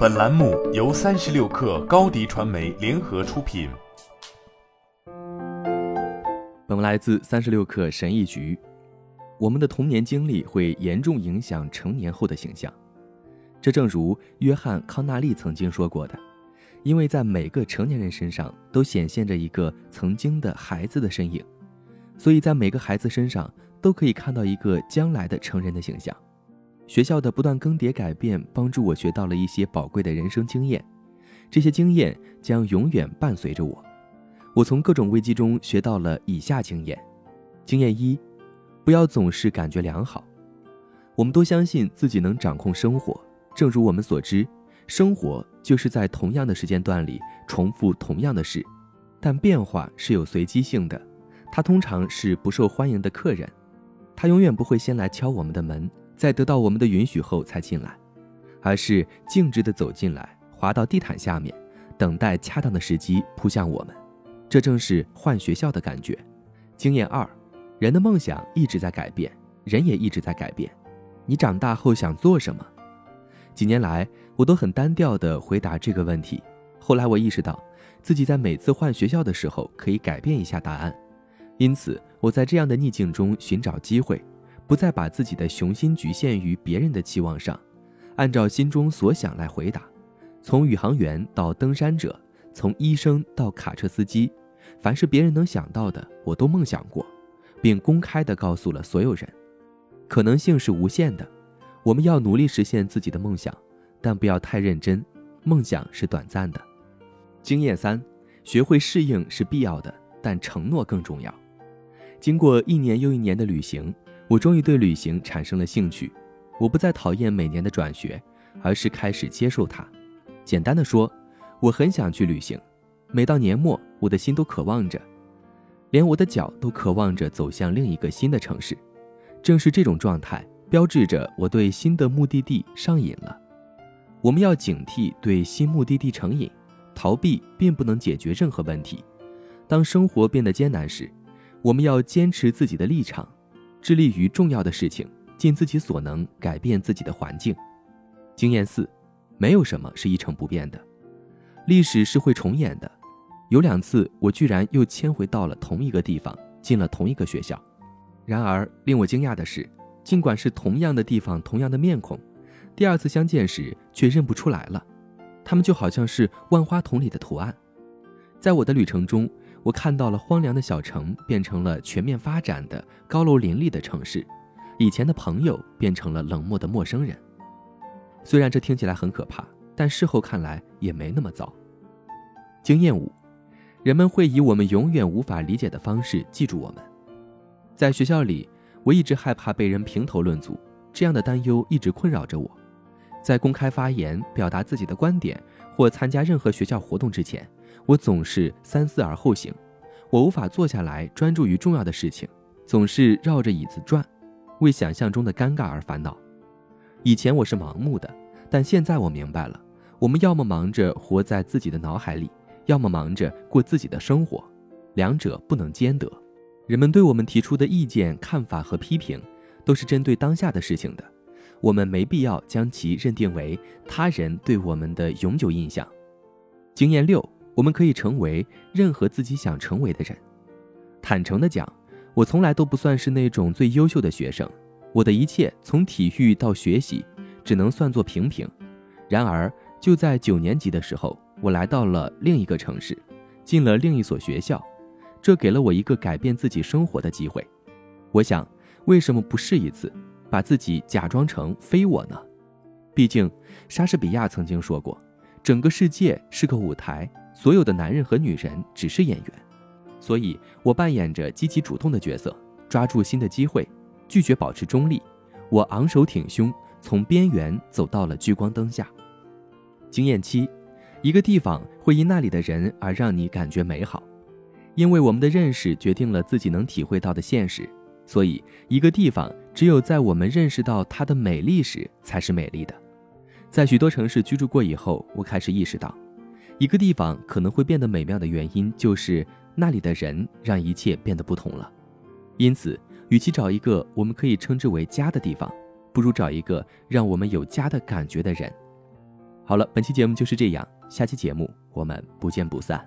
本栏目由三十六氪高低传媒联合出品。本文来自三十六氪神译局。我们的童年经历会严重影响成年后的形象，这正如约翰康纳利曾经说过的，因为在每个成年人身上都显现着一个曾经的孩子的身影，所以在每个孩子身上都可以看到一个将来的成人的形象。学校的不断更迭改变，帮助我学到了一些宝贵的人生经验，这些经验将永远伴随着我。我从各种危机中学到了以下经验：经验一，不要总是感觉良好。我们都相信自己能掌控生活，正如我们所知，生活就是在同样的时间段里重复同样的事，但变化是有随机性的。它通常是不受欢迎的客人，他永远不会先来敲我们的门。在得到我们的允许后才进来，而是径直地走进来，滑到地毯下面，等待恰当的时机扑向我们。这正是换学校的感觉。经验二：人的梦想一直在改变，人也一直在改变。你长大后想做什么？几年来，我都很单调地回答这个问题。后来我意识到，自己在每次换学校的时候可以改变一下答案，因此我在这样的逆境中寻找机会。不再把自己的雄心局限于别人的期望上，按照心中所想来回答。从宇航员到登山者，从医生到卡车司机，凡是别人能想到的，我都梦想过，并公开地告诉了所有人。可能性是无限的，我们要努力实现自己的梦想，但不要太认真。梦想是短暂的。经验三：学会适应是必要的，但承诺更重要。经过一年又一年的旅行。我终于对旅行产生了兴趣，我不再讨厌每年的转学，而是开始接受它。简单的说，我很想去旅行。每到年末，我的心都渴望着，连我的脚都渴望着走向另一个新的城市。正是这种状态，标志着我对新的目的地上瘾了。我们要警惕对新目的地成瘾，逃避并不能解决任何问题。当生活变得艰难时，我们要坚持自己的立场。致力于重要的事情，尽自己所能改变自己的环境。经验四，没有什么是一成不变的，历史是会重演的。有两次，我居然又迁回到了同一个地方，进了同一个学校。然而，令我惊讶的是，尽管是同样的地方、同样的面孔，第二次相见时却认不出来了。他们就好像是万花筒里的图案。在我的旅程中。我看到了荒凉的小城变成了全面发展的高楼林立的城市，以前的朋友变成了冷漠的陌生人。虽然这听起来很可怕，但事后看来也没那么糟。经验五，人们会以我们永远无法理解的方式记住我们。在学校里，我一直害怕被人评头论足，这样的担忧一直困扰着我。在公开发言、表达自己的观点或参加任何学校活动之前。我总是三思而后行，我无法坐下来专注于重要的事情，总是绕着椅子转，为想象中的尴尬而烦恼。以前我是盲目的，但现在我明白了，我们要么忙着活在自己的脑海里，要么忙着过自己的生活，两者不能兼得。人们对我们提出的意见、看法和批评，都是针对当下的事情的，我们没必要将其认定为他人对我们的永久印象。经验六。我们可以成为任何自己想成为的人。坦诚的讲，我从来都不算是那种最优秀的学生。我的一切从体育到学习，只能算作平平。然而，就在九年级的时候，我来到了另一个城市，进了另一所学校，这给了我一个改变自己生活的机会。我想，为什么不试一次，把自己假装成非我呢？毕竟，莎士比亚曾经说过：“整个世界是个舞台。”所有的男人和女人只是演员，所以我扮演着积极主动的角色，抓住新的机会，拒绝保持中立。我昂首挺胸，从边缘走到了聚光灯下。经验七：一个地方会因那里的人而让你感觉美好，因为我们的认识决定了自己能体会到的现实。所以，一个地方只有在我们认识到它的美丽时才是美丽的。在许多城市居住过以后，我开始意识到。一个地方可能会变得美妙的原因，就是那里的人让一切变得不同了。因此，与其找一个我们可以称之为家的地方，不如找一个让我们有家的感觉的人。好了，本期节目就是这样，下期节目我们不见不散。